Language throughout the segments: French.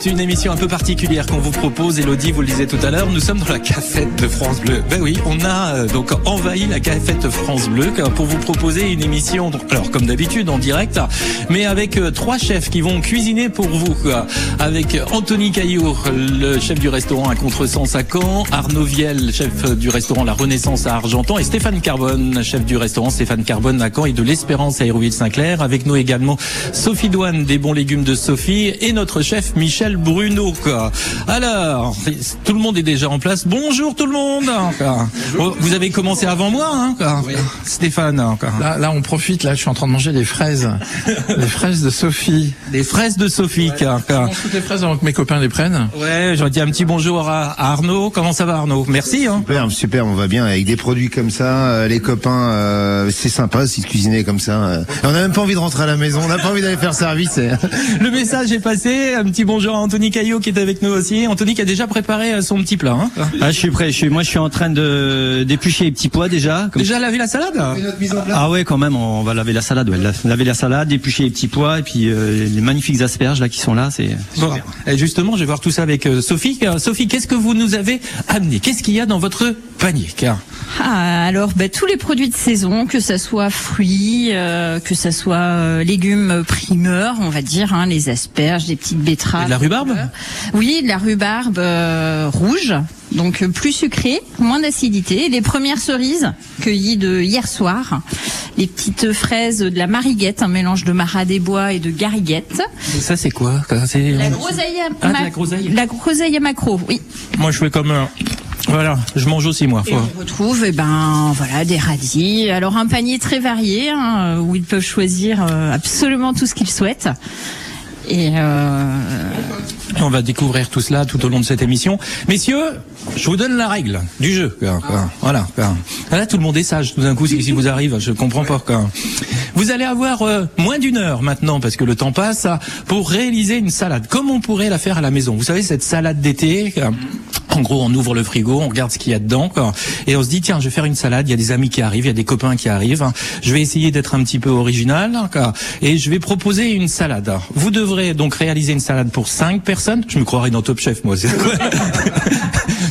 C'est une émission un peu particulière qu'on vous propose, Elodie, vous le disiez tout à l'heure, nous sommes dans la cafette de France Bleu. Ben oui, on a euh, donc envahi la cafette France Bleu pour vous proposer une émission, alors comme d'habitude en direct, mais avec euh, trois chefs qui vont cuisiner pour vous. Avec Anthony Caillour, le chef du restaurant à Contresens à Caen, Arnaud Viel, chef du restaurant La Renaissance à Argentan, et Stéphane Carbone, chef du restaurant Stéphane Carbone à Caen et de l'Espérance à Hérouville-Saint-Clair. Avec nous également Sophie Douane des bons légumes de Sophie et notre chef Michel Bruno. Quoi. Alors, tout le monde est déjà en place. Bonjour tout le monde. Quoi. Vous avez commencé avant moi, hein, quoi. Stéphane. Quoi. Là, là, on profite. Là, je suis en train de manger des fraises, les fraises de Sophie. Des fraises de Sophie. Quoi. Je mange toutes les fraises avant que mes copains les prennent. Ouais, j'aurais dit un petit bonjour à à Arnaud. Comment ça va, Arnaud? Merci. Hein. Super, super, on va bien avec des produits comme ça, euh, les copains, euh, c'est sympa si de cuisiner comme ça. euh. On n'a même pas envie de rentrer à la maison, on n'a pas envie d'aller faire service. Le message est passé. Un petit bonjour à Anthony Caillot qui est avec nous aussi. Anthony qui a déjà préparé euh, son petit plat. Hein. Ah, je suis prêt. Je suis, moi, je suis en train de d'éplucher les petits pois déjà. Comme- Déjà lavé la salade Ah ouais, quand même. On va laver la salade. Ouais. La- Laver la salade, éplucher les petits pois et puis euh, les magnifiques asperges là qui sont là. C'est Bon, et justement, je vais voir tout ça avec euh, Sophie. Sophie, qu'est-ce que vous nous avez amené? Qu'est-ce qu'il y a dans votre panier? Car Ah, alors ben, tous les produits de saison, que ça soit fruits, euh, que ça soit euh, légumes primeurs, on va dire, hein, les asperges, des petites betteraves. Rhubarbe Oui, de la rhubarbe euh, rouge, donc plus sucrée, moins d'acidité. Les premières cerises cueillies de hier soir, les petites fraises de la mariguette, un mélange de marat des bois et de gariguette. Et Ça, c'est quoi C'est La groseille à, Ah, ma- la groseille. la groseille à macro, oui. Moi, je fais comme euh, voilà, je mange aussi moi. Et on retrouve eh ben voilà des radis. Alors un panier très varié hein, où ils peuvent choisir euh, absolument tout ce qu'ils souhaitent. Et euh, On va découvrir tout cela tout au long de cette émission. Messieurs, je vous donne la règle du jeu. Voilà. Là, tout le monde est sage. Tout d'un coup, si si vous arrive, je comprends pas. quoi. Vous allez avoir euh, moins d'une heure maintenant, parce que le temps passe, pour réaliser une salade. Comme on pourrait la faire à la maison. Vous savez, cette salade d'été. En gros, on ouvre le frigo, on regarde ce qu'il y a dedans, quoi, et on se dit tiens, je vais faire une salade. Il y a des amis qui arrivent, il y a des copains qui arrivent. hein. Je vais essayer d'être un petit peu original, quoi, et je vais proposer une salade. Vous devrez donc réaliser une salade pour cinq personnes. Je me croirais dans Top Chef, moi. c'est-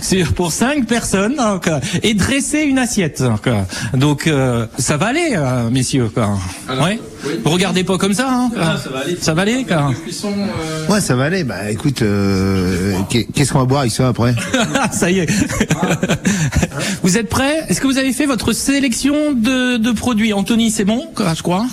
C'est pour cinq personnes, hein, quoi, et dresser une assiette. hein, quoi. Donc euh, ça va aller, euh, messieurs. Quoi. Ouais. Vous regardez pas comme ça. Hein, quoi. Ça va aller. quoi. Ouais, ça va aller. Bah écoute, euh, qu'est- qu'est-ce qu'on va boire avec ça après? Ça y est. vous êtes prêts? Est-ce que vous avez fait votre sélection de, de produits? Anthony, c'est bon, je crois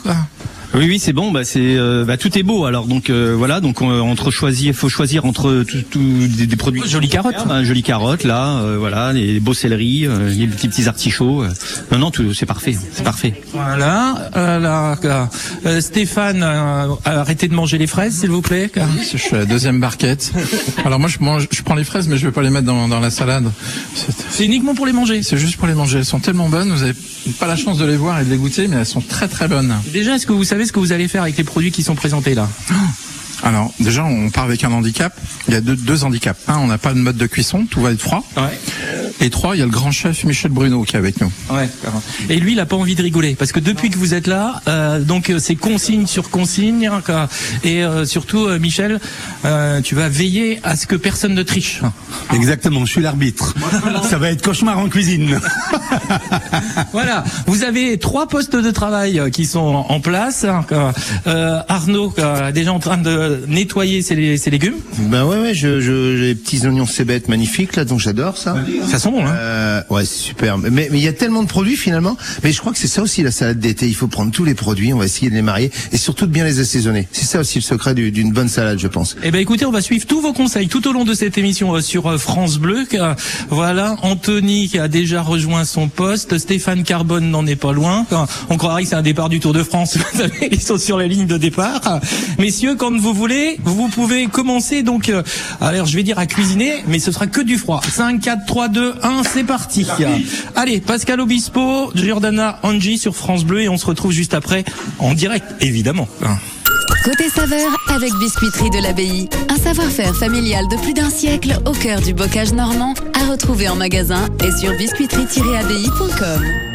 oui, oui, c'est bon. Bah, c'est euh, bah, tout est beau. Alors donc euh, voilà. Donc on, entre choisir, faut choisir entre tout, tout- des, des produits. Jolie carotte. Un joli carotte là. euh, voilà, les beaux céleris, euh, les petits petits artichauts. euh. Non, non, tout, c'est parfait. C'est parfait. Voilà. Euh. Euh, Stéphane, euh, arrêtez de manger les fraises, s'il vous plaît. Je suis à la deuxième barquette. Alors moi, je mange, je prends les fraises, mais je vais pas les mettre dans, dans la salade. C'est- C'est uniquement pour les manger. C'est juste pour les manger. Elles sont tellement bonnes. Vous avez pas la chance de les voir et de les goûter, mais elles sont très très bonnes. Déjà, est-ce que vous savez ce que vous allez faire avec les produits qui sont présentés là Alors déjà, on part avec un handicap. Il y a deux, deux handicaps. Un, on n'a pas de mode de cuisson, tout va être froid. Ouais. Et trois, il y a le grand chef Michel Bruno qui est avec nous. Ouais. Et lui, il a pas envie de rigoler parce que depuis que vous êtes là, euh, donc euh, c'est consigne sur consigne, hein, quoi. et euh, surtout, euh, Michel, euh, tu vas veiller à ce que personne ne triche. Exactement, je suis l'arbitre. Ça va être cauchemar en cuisine. Voilà, vous avez trois postes de travail qui sont en place. hein, quoi. Euh, Arnaud, quoi, déjà en train de nettoyer ses, ses légumes. Ben ouais, ouais, je, je, j'ai des petits oignons cébettes magnifiques là, donc j'adore ça. Ça hein Euh, ouais, c'est super. Mais il y a tellement de produits finalement. Mais je crois que c'est ça aussi la salade d'été. Il faut prendre tous les produits, on va essayer de les marier et surtout de bien les assaisonner. C'est ça aussi le secret du- d'une bonne salade, je pense. Eh ben écoutez, on va suivre tous vos conseils tout au long de cette émission euh, sur euh, France Bleu. Euh, Voilà, Anthony qui a déjà rejoint son poste, Stéphane Carbone n'en est pas loin. On croirait que c'est un départ du Tour de France. Vous savez, Ils sont sur la ligne de départ. Messieurs, quand vous voulez, vous pouvez commencer donc. Alors je vais dire à cuisiner, mais ce sera que du froid. 5, 4, 3, 2, 1, c'est parti. Allez, Pascal Obispo, Giordana Angie sur France Bleu et on se retrouve juste après en direct, évidemment. Côté saveur avec Biscuiterie de l'Abbaye. Un savoir-faire familial de plus d'un siècle au cœur du bocage normand à retrouver en magasin et sur biscuiterie-abbaye.com.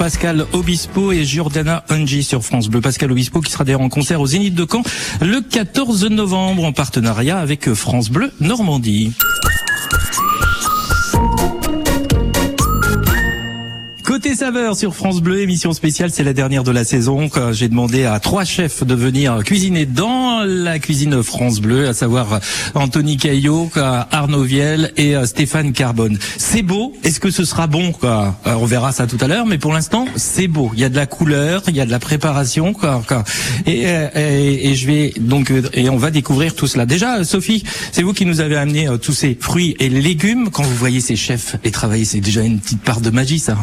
Pascal Obispo et Giordana Ungi sur France Bleu. Pascal Obispo qui sera d'ailleurs en concert au Zénith de Caen le 14 novembre en partenariat avec France Bleu Normandie. Côté saveur sur France Bleu, émission spéciale, c'est la dernière de la saison. Quand J'ai demandé à trois chefs de venir cuisiner la cuisine France Bleu, à savoir Anthony Caillot, Arnaud Viel et euh, Stéphane Carbone. C'est beau. Est-ce que ce sera bon quoi? Euh, On verra ça tout à l'heure, mais pour l'instant, c'est beau. Il y a de la couleur, il y a de la préparation, quoi. quoi. Et, euh, et, je vais donc et on va découvrir tout cela. Déjà, Sophie, c'est vous qui nous avez amené tous ces fruits et légumes. Quand vous voyez ces chefs et travailler, c'est déjà une petite part de magie, ça.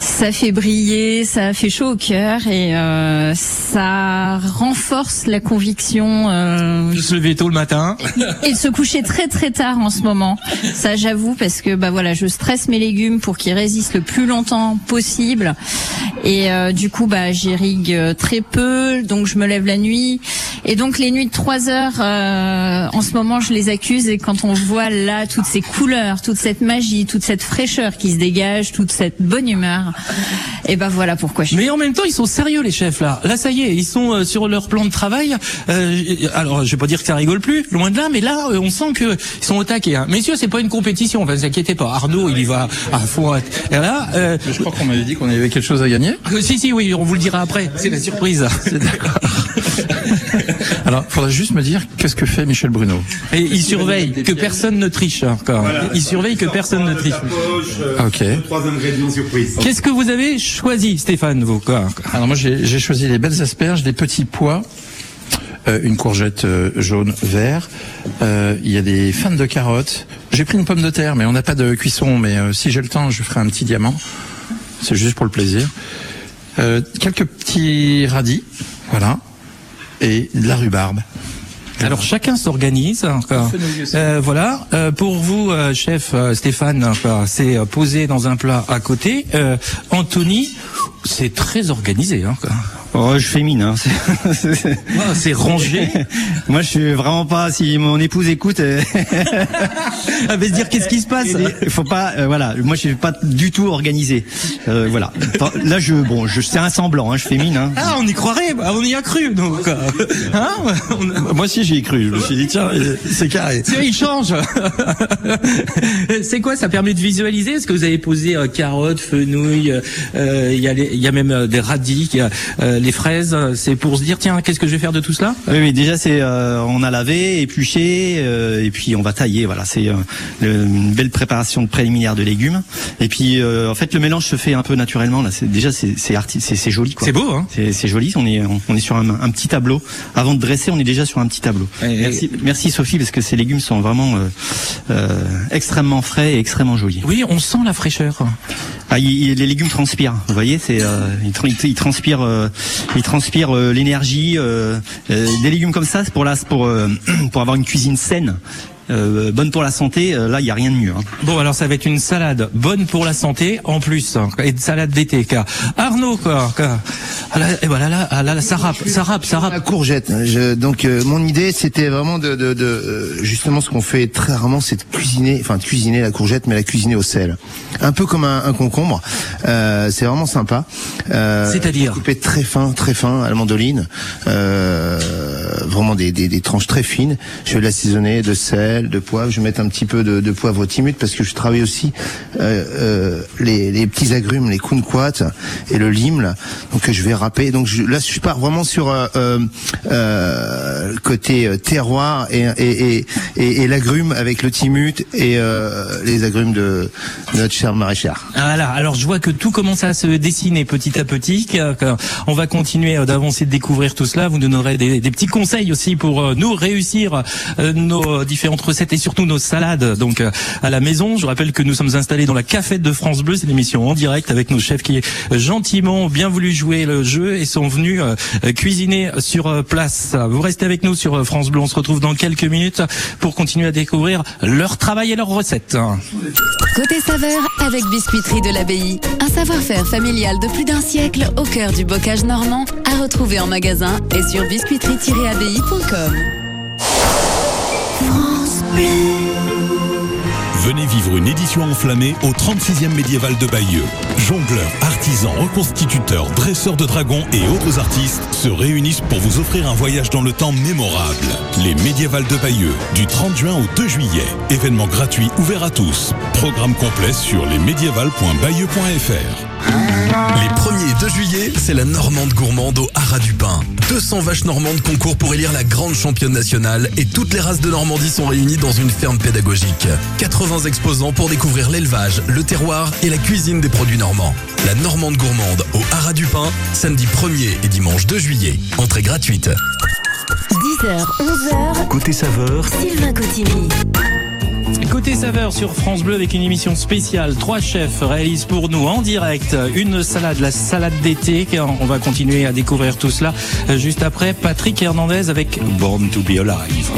Ça fait briller, ça fait chaud au cœur et euh, ça renforce la conviction euh, se lever tôt le matin. et de se coucher très très tard en ce moment. Ça j'avoue parce que bah voilà, je stresse mes légumes pour qu'ils résistent le plus longtemps possible et euh, du coup bah j'irrigue euh, très peu, donc je me lève la nuit et donc les nuits de 3 heures euh, en ce moment je les accuse et quand on voit là toutes ces couleurs, toute cette magie, toute cette fraîcheur qui se dégage, toute cette bonne humeur, et ben voilà pourquoi je suis Mais en même temps, ils sont sérieux les chefs là. Là, ça y est, ils sont euh, sur leur plan de travail. Euh, alors, je vais pas dire que ça rigole plus, loin de là, mais là, euh, on sent que ils sont au taquet. Hein. Messieurs, c'est pas une compétition. Enfin, ne vous inquiétez pas. Arnaud, il y va à fond. Et là, euh, Je crois qu'on m'avait dit qu'on avait quelque chose à gagner. euh, si, si, oui, on vous le dira après. C'est la surprise. Alors, il faudra juste me dire qu'est-ce que fait Michel Bruno? Et il surveille que personne ne triche. Encore. Il surveille que personne ne triche. Ah, Ok. Trois ingrédients surprises. Qu'est-ce que vous avez choisi, Stéphane, vous quoi? Alors moi, j'ai j'ai choisi les belles asperges, des petits pois, euh, une courgette euh, jaune vert. euh, Il y a des fans de carottes. J'ai pris une pomme de terre, mais on n'a pas de cuisson. Mais euh, si j'ai le temps, je ferai un petit diamant. C'est juste pour le plaisir. Euh, quelques petits radis, voilà, et de la rhubarbe. Alors chacun s'organise. encore. Euh, voilà. Euh, pour vous, euh, chef euh, Stéphane, c'est euh, posé dans un plat à côté. Euh, Anthony, c'est très organisé. Hein, C'est- c'est- Ah, c'est rangé. Moi, je suis vraiment pas. Si mon épouse écoute, euh, Elle va se dire qu'est-ce qui se passe il faut pas. euh, voilà. Moi, je suis pas du tout organisé. Euh, voilà. Enfin, Là, je bon, je c'est un semblant. Hein, je fais mine. Hein. Ah, on y croirait, bah, on y a cru. Donc, euh, hein Moi aussi j'y ai cru. Je me suis dit tiens, c'est carré. Tiens, il change. c'est quoi Ça permet de visualiser? Est-ce que vous avez posé euh, carottes, fenouil Il y, a il y a même des radis, il y a, euh, les fraises. C'est pour se dire tiens, qu'est-ce que je vais faire de tout cela? Oui, oui, déjà c'est euh, on a lavé, épluché euh, et puis on va tailler. Voilà, c'est euh, une belle préparation de préliminaire de légumes. Et puis euh, en fait le mélange se fait un peu naturellement. Là, c'est déjà c'est c'est arti- c'est c'est joli. quoi. C'est beau, hein C'est c'est joli. On est on est sur un, un petit tableau. Avant de dresser, on est déjà sur un petit tableau. Et- Merci, merci Sophie parce que ces légumes sont vraiment euh, euh, extrêmement frais et extrêmement jolis. Oui, on sent la fraîcheur. Ah, il- il- les légumes transpirent. Vous voyez, c'est euh, ils, ils transpirent, ils transpirent euh, l'énergie. euh, euh, des légumes comme ça, c'est pour la, pour pour avoir une cuisine saine, euh, bonne pour la santé. euh, là, il y a rien de mieux. hein. Bon, alors ça va être une salade bonne pour la santé en plus, hein, et une salade d'été. Car Arnaud, quoi, quoi. Ah là, et voilà, là, ah là, là, ça rappe, ça rappe, ça La rappe. courgette. Je- donc euh, mon idée c'était vraiment de, de, de euh, justement ce qu'on fait très rarement, c'est de cuisiner, enfin de cuisiner la courgette, mais la cuisiner au sel, un peu comme un, un concombre. Euh, c'est vraiment sympa. Euh, C'est-à-dire coupé très fin, très fin à la mandoline, euh, vraiment des, des, des tranches très fines. Je vais l'assaisonner de sel, de poivre. Je vais mettre un petit peu de, poivre timide parce que je travaille aussi euh, euh, les, les petits agrumes, les kumquats et le lime. Là. Donc je vais râper. Donc je, là je pars vraiment sur euh, euh, euh, le côté terroir et, et, et, et, l'agrume avec le timut et les agrumes de, notre cher maraîchère. Ah, Voilà, alors je vois que tout commence à se dessiner petit à petit. On va continuer d'avancer, de découvrir tout cela. Vous nous donnerez des, des petits conseils aussi pour nous réussir nos différentes recettes et surtout nos salades donc euh, à la maison. Je rappelle que nous sommes installés dans la cafette de France Bleu, c'est l'émission en direct avec nos chefs qui gentiment ont bien voulu jouer le jeu et sont venus euh, cuisiner sur euh, place. Vous restez avec nous sur France Bleu, on se retrouve dans quelques minutes pour continuer à découvrir leur travail et leurs recettes. Côté saveur avec Biscuiterie de l'Abbaye. Un savoir-faire familial de plus d'un siècle au cœur du bocage normand à retrouver en magasin et sur biscuiterie-abbaye.com. Venez vivre une édition enflammée au 36e médiéval de Bayeux. Jongleurs, artisans, reconstituteurs, dresseurs de dragons et autres artistes se réunissent pour vous offrir un voyage dans le temps mémorable. Les médiévals de Bayeux, du 30 juin au 2 juillet. Événement gratuit ouvert à tous. Programme complet sur lesmédiévals.bayeux.fr. Les 1er et 2 juillet, c'est la Normande gourmande au Haras du Pin. 200 vaches normandes concourent pour élire la grande championne nationale et toutes les races de Normandie sont réunies dans une ferme pédagogique. 80 exposants pour découvrir l'élevage, le terroir et la cuisine des produits normands. La Normande gourmande au Haras du Pin, samedi 1er et dimanche 2 juillet. Entrée gratuite. 10h, 11h, Côté saveur, Sylvain Cotigny. Côté saveur sur France Bleu avec une émission spéciale. Trois chefs réalisent pour nous en direct une salade, la salade d'été. On va continuer à découvrir tout cela juste après. Patrick Hernandez avec Born to be Alive.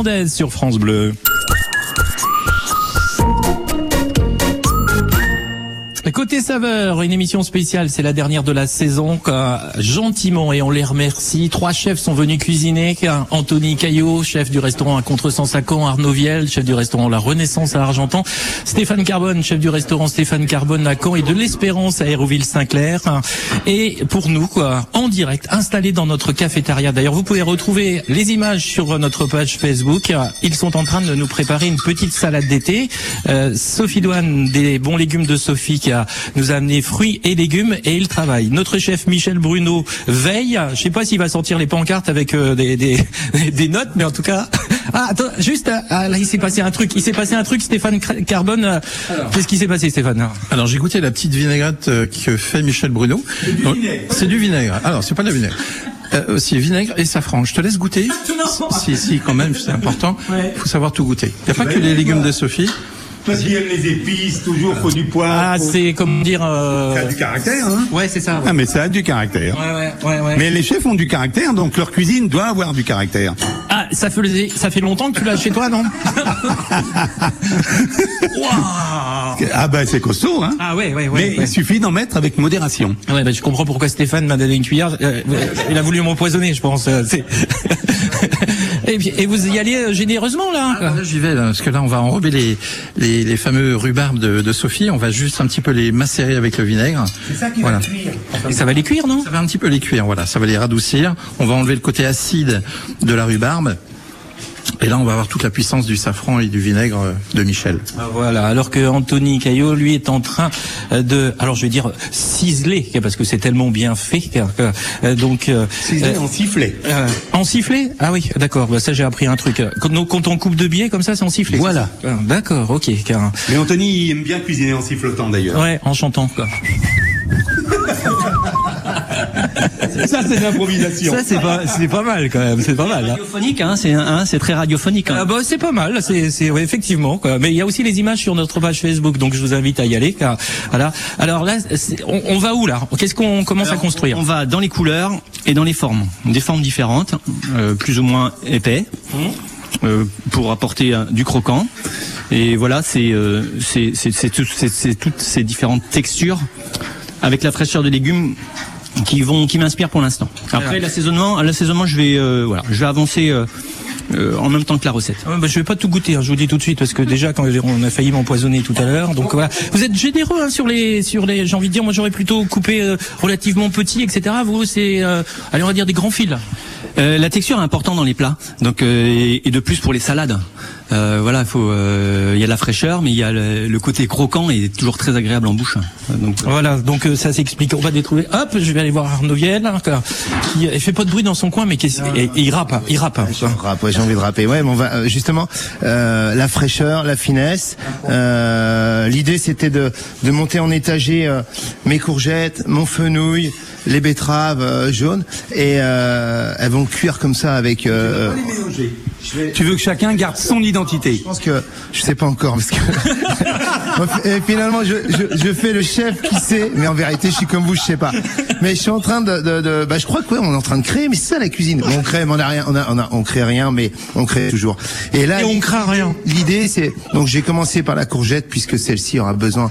Hernandez sur France Bleu. Une émission spéciale, c'est la dernière de la saison. Gentiment, et on les remercie, trois chefs sont venus cuisiner. Anthony Caillot, chef du restaurant à Contresens à Caen, Arnaud Viel, chef du restaurant La Renaissance à Argentan, Stéphane Carbone, chef du restaurant Stéphane Carbone à Caen et de l'Espérance à Hérouville-Saint-Clair. Et pour nous, quoi, en direct, installés dans notre cafétéria. D'ailleurs, vous pouvez retrouver les images sur notre page Facebook. Ils sont en train de nous préparer une petite salade d'été. Euh, Sophie Douane, des bons légumes de Sophie, qui a, nous a amené fruits et légumes et il travaille. Notre chef Michel Bruno veille. Je sais pas s'il va sortir les pancartes avec euh, des, des, des notes, mais en tout cas. Ah, attends, juste, ah, là, il s'est passé un truc. Il s'est passé un truc, Stéphane Carbone. euh, Qu'est-ce qui s'est passé, Stéphane? Alors j'ai goûté la petite vinaigrette euh, que fait Michel Bruno. C'est du vinaigre. Alors c'est pas de la vinaigre. Euh, c'est vinaigre et safran. Je te laisse goûter. Si si quand même c'est important. Il faut savoir tout goûter. Il n'y a pas que les légumes de Sophie. Parce qu'il aime les épices, toujours faut du poivre. Ah, faut- c'est comme dire. euh, Ça a du caractère, hein Ouais, c'est ça. Ah, mais ça a du caractère. Ouais, ouais, ouais, ouais. Mais les chefs ont du caractère, donc leur cuisine doit avoir du caractère. Ah, ça fait, ça fait longtemps que tu l'as chez toi, non Ah ben c'est costaud, hein Ah ouais, ouais, ouais. Mais ouais. il suffit d'en mettre avec modération. Ouais, bah, je comprends pourquoi Stéphane m'a donné une cuillère. Euh, il a voulu m'empoisonner, je pense. c'est- et, puis, et vous y allez euh, généreusement là Ah, là, j'y vais là, parce que là on va enrober les, les, les fameux rhubarbes de, de Sophie. On va juste un petit peu les macérer avec le vinaigre. C'est ça qui Voilà. cuire. Et ça va les cuire, non? Ça va un petit peu les cuire, voilà. Ça va les radoucir. On va enlever le côté acide de la rhubarbe. Et là, on va avoir toute la puissance du safran et du vinaigre euh, de Michel. Ah, Voilà, alors que Anthony Caillot, lui, est en train euh, de, alors je vais dire ciseler, parce que c'est tellement bien fait. euh, donc, euh, Ciselé euh, en sifflet. euh, en sifflet? Ah oui, d'accord. Bah, ça, j'ai appris un truc. Quand, donc, quand on coupe de billets comme ça, c'est en sifflet. Voilà. Ah, D'accord, ok. car- Mais Anthony il aime bien cuisiner en sifflotant d'ailleurs. Ouais, en chantant. Quoi. Ça c'est de l'improvisation. Ça, c'est pas, c'est pas mal quand même. C'est pas mal. hein. Radiophonique, hein, c'est hein, c'est très radiophonique. hein. Ah bah c'est pas mal, c'est c'est ouais, effectivement quoi. Mais il y a aussi les images sur notre page Facebook, donc je vous invite à y aller. Car, voilà. Alors là, c'est- on, on va où là? Qu'est-ce qu'on commence à construire? On va dans les couleurs et dans les formes. Des formes différentes, euh, plus ou moins épais, euh, pour apporter euh, du croquant. Et voilà, c'est euh, c'est c'est- c'est tout- c'est- c'est toutes ces différentes textures avec la fraîcheur des légumes qui vont qui m'inspirent pour l'instant. Après l'assaisonnement, l'assaisonnement, je vais euh, voilà, je vais avancer euh, euh, en même temps que la recette. Ah, bah, je vais pas tout goûter, hein, je vous dis tout de suite parce que déjà quand on a failli m'empoisonner tout à l'heure, donc voilà. Vous êtes généreux hein, sur les sur les. J'ai envie de dire, moi j'aurais plutôt coupé euh, relativement petit, etc. Vous c'est, euh, allez on va dire des grands fils. Euh, la texture est importante dans les plats, donc euh, et, et de plus pour les salades. Euh, voilà, il faut, euh, il y a de la fraîcheur, mais il y a le, le côté croquant et toujours très agréable en bouche. Donc Voilà, donc euh, ça s'explique. On va détrouver. Hop, je vais aller voir Arnaud Viel, hein, qui il fait pas de bruit dans son coin, mais qui est- et- et il rappe, hein, il rappe. hein. Je rappe, ouais, j'ai envie de rapper. Ouais, mais on va euh, justement euh, la fraîcheur, la finesse. Euh, L'idée c'était de, de monter en étagé euh, mes courgettes, mon fenouil, les betteraves euh, jaunes, et euh, elles vont cuire comme ça avec. euh, Tu veux que chacun garde son identité. je pense que je sais pas encore parce que et finalement je, je, je fais le chef qui sait, mais en vérité je suis comme vous, je sais pas. Mais je suis en train de, de, de- bah je crois que ouais, on est en train de créer, mais c'est ça la cuisine. On crée, mais on a rien, on a, on a, on crée rien, mais on crée toujours. Et là, Et on craint rien. L'idée c'est donc j'ai commencé par la courgette puisque celle-ci aura besoin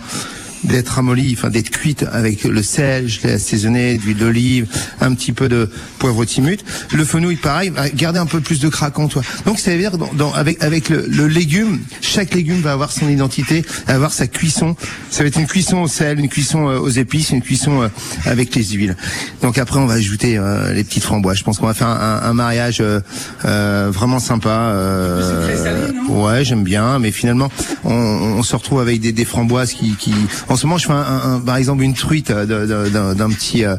d'être ramollie, enfin d'être cuite avec le sel, je l'ai assaisonné, d'huile d'olive, un petit peu de poivre timut. Le fenouil, pareil, va garder un peu plus de craquant, toi. Donc ça veut dire dans, dans- avec avec le, le légume, chaque légume va avoir son identité, avoir sa cuisson. Ça va être une cuisson au sel, une cuisson euh, aux épices, une cuisson euh, avec les huiles. Donc après on va ajouter euh, les petites framboises. Je pense qu'on va faire un, un mariage euh, euh, vraiment sympa. euh, ouais, j'aime bien, mais finalement on, on se retrouve avec des, des framboises qui, qui en ce moment je fais un, par exemple une truite euh, d'un petit euh,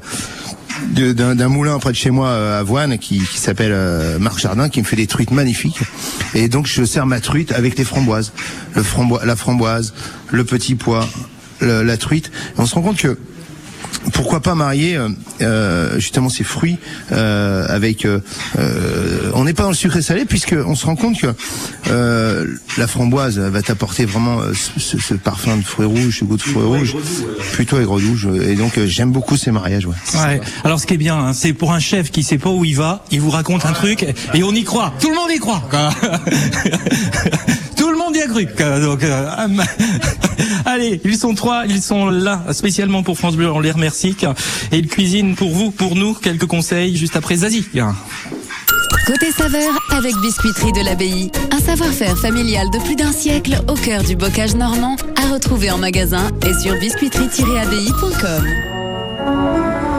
d'un moulin près de chez moi euh, à Voine qui, s'appelle Marc Jardin qui me fait des truites magnifiques. Et donc je sers ma truite avec les framboises. La framboise le petit pois la truite. On se rend compte que pourquoi pas marier euh, euh, justement ces fruits euh, avec euh, euh, on est n'est pas dans le sucré salé puisque on se rend compte que euh, la framboise va t'apporter vraiment ce, ce parfum de fruits rouges, ce goût de fruits rouges, plutôt aigre-douce. Et donc euh, j'aime beaucoup ces mariages. Ouais. Ouais. Alors ce qui est bien, hein, c'est pour un chef qui sait pas où il va, il vous raconte un truc et on y croit. Tout le monde y croit. euh, allez, ils sont trois, ils sont là spécialement pour France Bleu. On les remercie. Et ils cuisinent pour vous, pour nous, quelques conseils juste après Zazie. Côté saveur avec Biscuiterie de l'Abbaye. Un savoir-faire familial de plus d'un siècle au cœur du bocage normand à retrouver en magasin et sur biscuiterie-abbaye.com.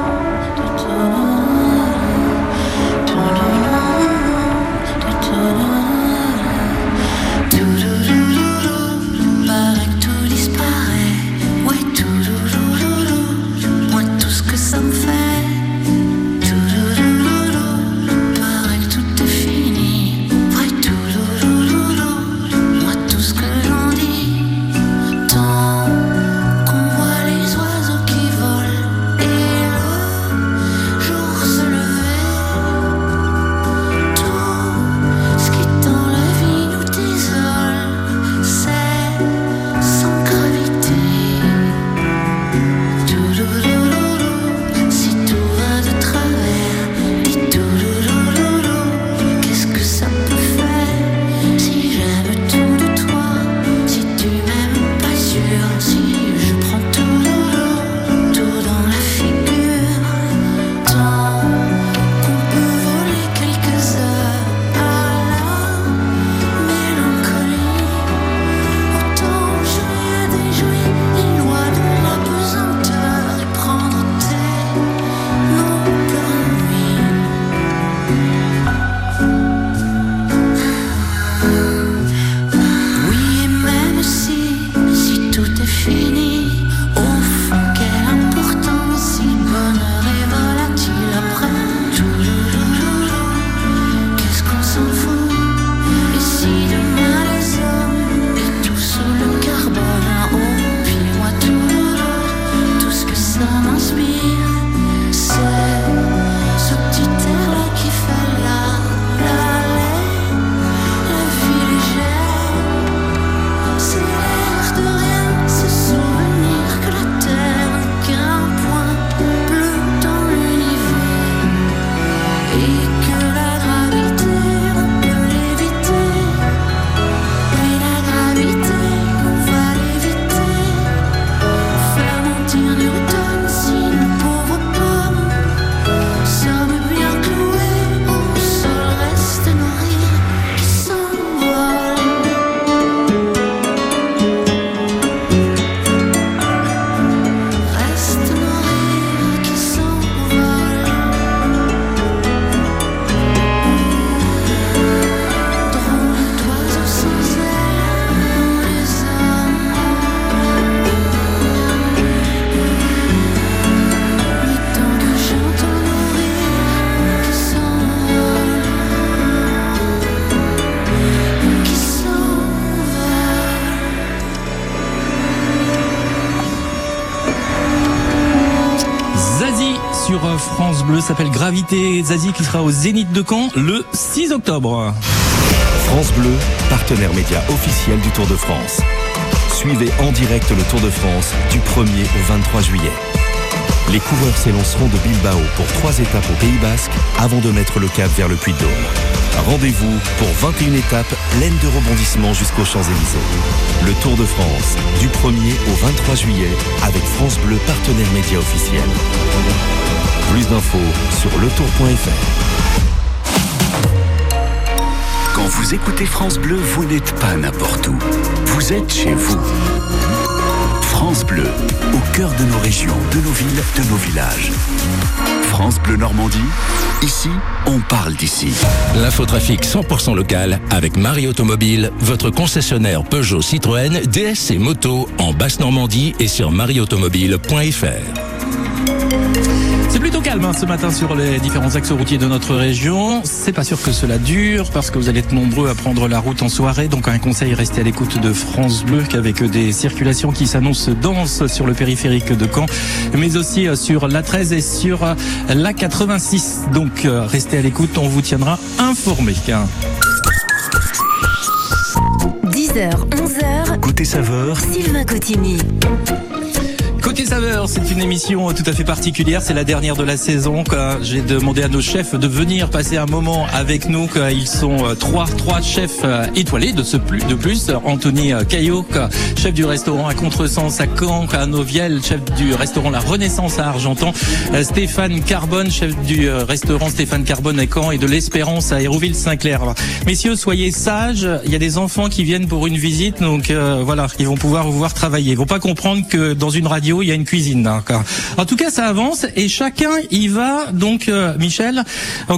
Gravité. Zazie qui sera au Zénith de Caen le 6 octobre. France Bleu, partenaire média officiel du Tour de France. Suivez en direct le Tour de France du 1er au 23 juillet. Les coureurs s'élanceront de Bilbao pour trois étapes au Pays Basque avant de mettre le cap vers le Puy-de-Dôme. Rendez-vous pour 21 étapes pleines de rebondissements jusqu'aux Champs-Élysées. Le Tour de France du 1er au 23 juillet avec France Bleu, partenaire média officiel. Plus d'infos sur letour.fr. Quand vous écoutez France Bleu, vous n'êtes pas n'importe où. Vous êtes chez vous. France Bleu, au cœur de nos régions, de nos villes, de nos villages. France Bleu Normandie, ici, on parle d'ici. L'infotrafic 100% local avec Marie Automobile, votre concessionnaire Peugeot Citroën, DS et moto en Basse-Normandie et sur marieautomobile.fr. C'est plutôt calme hein, ce matin sur les différents axes routiers de notre région. C'est pas sûr que cela dure parce que vous allez être nombreux à prendre la route en soirée. Donc un conseil, restez à l'écoute de France Bleu avec des circulations qui s'annoncent denses sur le périphérique de Caen, mais aussi euh, sur la 13 et sur euh, la 86. Donc euh, restez à l'écoute, on vous tiendra informé. 10h, 11h. Côté saveur, Sylvain Cotigny. Côté saveur, c'est une émission tout à fait particulière. C'est la dernière de la saison. J'ai demandé à nos chefs de venir passer un moment avec nous. Ils sont euh, trois, trois chefs euh, étoilés de ce plus, de plus. Anthony euh, Caillot, chef du restaurant à Contresens à Caen, à Noviel, chef du restaurant La Renaissance à Argentan. Stéphane Carbone, chef du restaurant Stéphane Carbone à Caen et de l'Espérance à Hérouville-Saint-Clair. Messieurs, soyez sages. Il y a des enfants qui viennent pour une visite, donc voilà, ils vont pouvoir vous voir travailler. Ils vont pas comprendre que dans une radio il y a une cuisine. d'accord. En tout cas, ça avance et chacun y va. Donc, euh, Michel,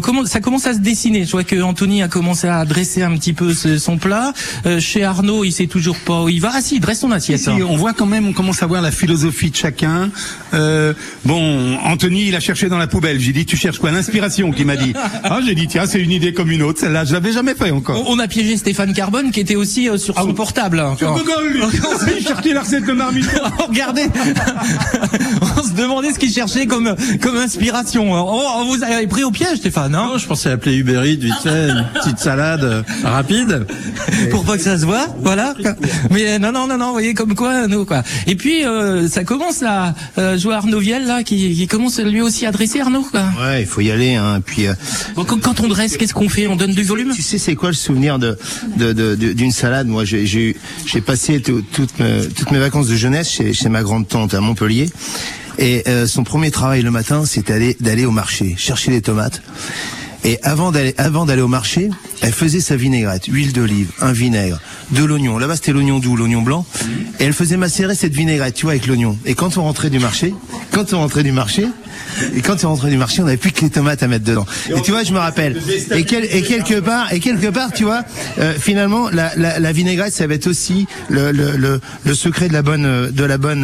commence- ça commence à se dessiner. Je vois que Anthony a commencé à dresser un petit peu son plat. Euh, chez Arnaud, il sait toujours pas où il va. Ah si, il dresse son assiette. Si, hein. on voit quand même, on commence à voir la philosophie de chacun. Euh, bon, Anthony, il a cherché dans la poubelle. J'ai dit, tu cherches quoi? L'inspiration, qui m'a dit. Ah, j'ai dit, tiens, c'est une idée comme une autre. Celle-là, je l'avais jamais fait encore. On on a piégé Stéphane Carbone qui était aussi euh, sur son portable. rigoles, lui. Il cherchait la recette de marmite. Regardez, on se demandait ce qu'il cherchait comme comme inspiration. Oh, vous avez pris au piège, Stéphane. Hein Non, je pensais appeler Uber Eats, vite fait, une petite salade euh, rapide. pour pas que ça se voit, voilà. Mais non, non, non, non, vous voyez comme quoi, nous quoi. Et puis euh, ça commence à euh, jouer Arnaud Viel là, qui, qui commence lui aussi à dresser Arnaud. Quoi. Ouais, il faut y aller. Hein. Puis euh, Bon, quand, quand on dresse, qu'est-ce qu'on fait? On donne du volume? Tu sais, c'est quoi le souvenir de de- de- de- d'une salade? Moi, j'ai j'ai eu- j'ai passé tout- toutes mes, toutes mes vacances de jeunesse chez, chez ma grande tante à Montpellier. Et euh, son premier travail le matin, c'était d'aller au marché, chercher des tomates. Et avant d'aller avant d'aller au marché, elle faisait sa vinaigrette, huile d'olive, un vinaigre, de l'oignon. Là-bas, c'était l'oignon doux, l'oignon blanc. Et elle faisait macérer cette vinaigrette, tu vois, avec l'oignon. Et quand on rentrait du marché, quand on rentrait du marché, et quand on rentrait du marché, on n'avait plus que les tomates à mettre dedans. Et tu vois, je me rappelle. Et, quel- et quelque part, et quelque part, tu vois, euh, finalement, la, la, la vinaigrette, ça va être aussi le, le, le, le secret de la bonne, de la bonne,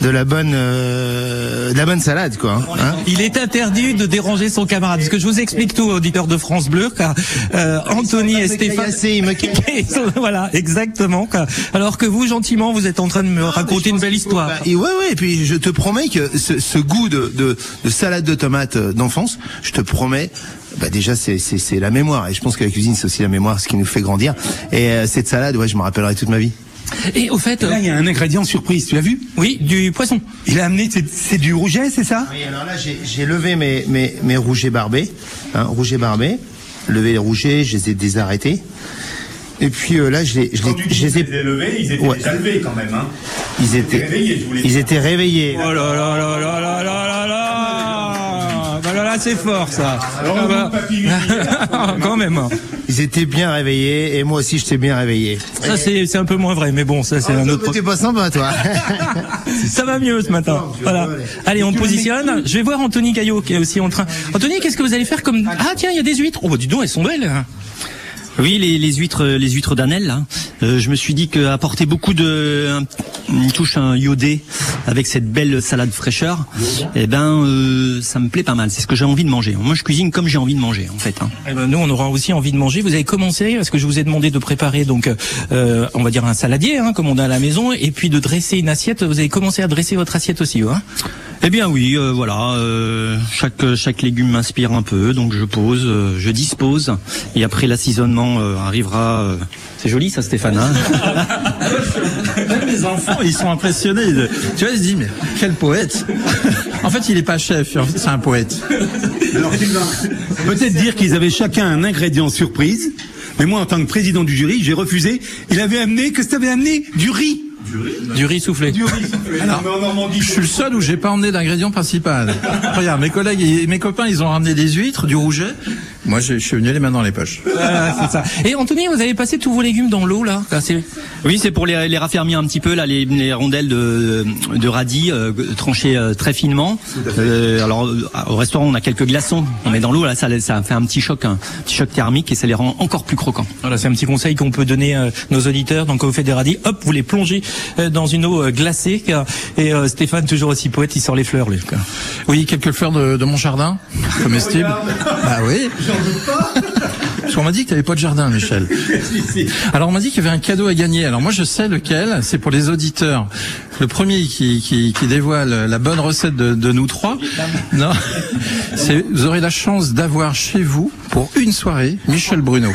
de la bonne, euh, de la bonne salade, quoi. hein. Il est interdit de déranger son camarade. Parce que je vous explique tout, auditeur de France Bleu, car euh, Anthony et Stéphane. me voilà, exactement. quoi. Alors que vous, gentiment, vous êtes en train de me raconter une belle histoire. Bah, et ouais, ouais, et puis je te promets que ce, ce goût de, de, de salade de tomates euh, d'enfance, je te promets, bah déjà c'est c'est c'est la mémoire et je pense que la cuisine c'est aussi la mémoire, ce qui nous fait grandir. Et euh, cette salade, ouais, je me rappellerai toute ma vie. Et au fait, Là, il y a un ingrédient surprise, tu l'as vu? oui, du poisson. Il a amené, c'est- c'est du rouget, c'est ça? Oui, alors là j'ai j'ai levé mes mes mes rougets barbés, hein, rougets barbés, levé les rougets, je les ai désarrêtés. Et puis euh, là je les je les, je les ai levés, ils étaient Ouais. déjà levés quand même. Hein. ils étaient réveillés, je voulais ils étaient réveillés. Oh là là là là là là là c'est fort ça. Ah bah. Quand même. Ils étaient bien réveillés et moi aussi j'étais bien réveillé. Ça c'est c'est un peu moins vrai, mais bon, ça c'est un autre. T'es pas sympa toi. Ça va mieux ce matin. Voilà. Allez, on positionne. Je vais voir Anthony Caillot qui est aussi en train. Anthony, qu'est-ce que vous allez faire comme Ah tiens, il y a des huîtres. Oh bah dis donc, elles sont belles. Oui, les, les huîtres, les huîtres d'Anel. Là. Euh, je me suis dit qu'apporter beaucoup de un- une touche un iodé avec cette belle salade fraîcheur, eh ben, euh, ça me plaît pas mal. C'est ce que j'ai envie de manger. Moi, je cuisine comme j'ai envie de manger, en fait. hein. Eh ben, nous, on aura aussi envie de manger. Vous avez commencé parce que je vous ai demandé de préparer donc, euh, on va dire un saladier, hein, comme on a à la maison, et puis de dresser une assiette. Vous avez commencé à dresser votre assiette aussi, hein? Eh bien oui, euh, voilà. euh, chaque chaque légume m'inspire un peu, donc je pose, euh, je dispose, et après l'assaisonnement euh, arrivera. euh, C'est joli ça, Stéphane. hein Même les enfants, ils sont impressionnés. Tu vois, ils se disent, mais quel poète En fait, il est pas chef, en fait, c'est un poète. Peut-être dire qu'ils avaient chacun un ingrédient surprise, mais moi, en tant que président du jury, j'ai refusé. Il avait amené, que t'avais amené? Du riz. Du riz soufflé. Du riz. Alors, mais en Normandie, Je suis le seul où j'ai pas emmené d'ingrédient principal. Regarde, mes collègues et mes copains, ils ont ramené des huîtres, du rouget. Moi, je je suis venu les mains dans les poches. Voilà, c'est ça. Et Anthony, vous avez passé tous vos légumes dans l'eau là Ah, c'est- Oui, c'est pour les, les raffermir un petit peu là, les, les rondelles de, de radis euh, tranchées euh, très finement. Euh, alors euh, au restaurant, on a quelques glaçons. On met dans l'eau là, ça, ça fait un petit choc, un petit choc thermique et ça les rend encore plus croquants. Voilà, c'est un petit conseil qu'on peut donner à nos auditeurs. Donc, quand vous faites des radis, hop, vous les plongez euh, dans une eau euh, glacée. Et euh, Stéphane, toujours aussi poète, il sort les fleurs, lui. quoi. Oui, quelques fleurs de, de mon jardin, comestibles. Bah oui. Parce qu'on m'a dit que tu n'avais pas de jardin, Michel. Alors on m'a dit qu'il y avait un cadeau à gagner. Alors moi je sais lequel. C'est pour les auditeurs. Le premier qui, qui, qui dévoile la bonne recette de, de nous trois. Non, c'est vous aurez la chance d'avoir chez vous pour une soirée Michel Bruno,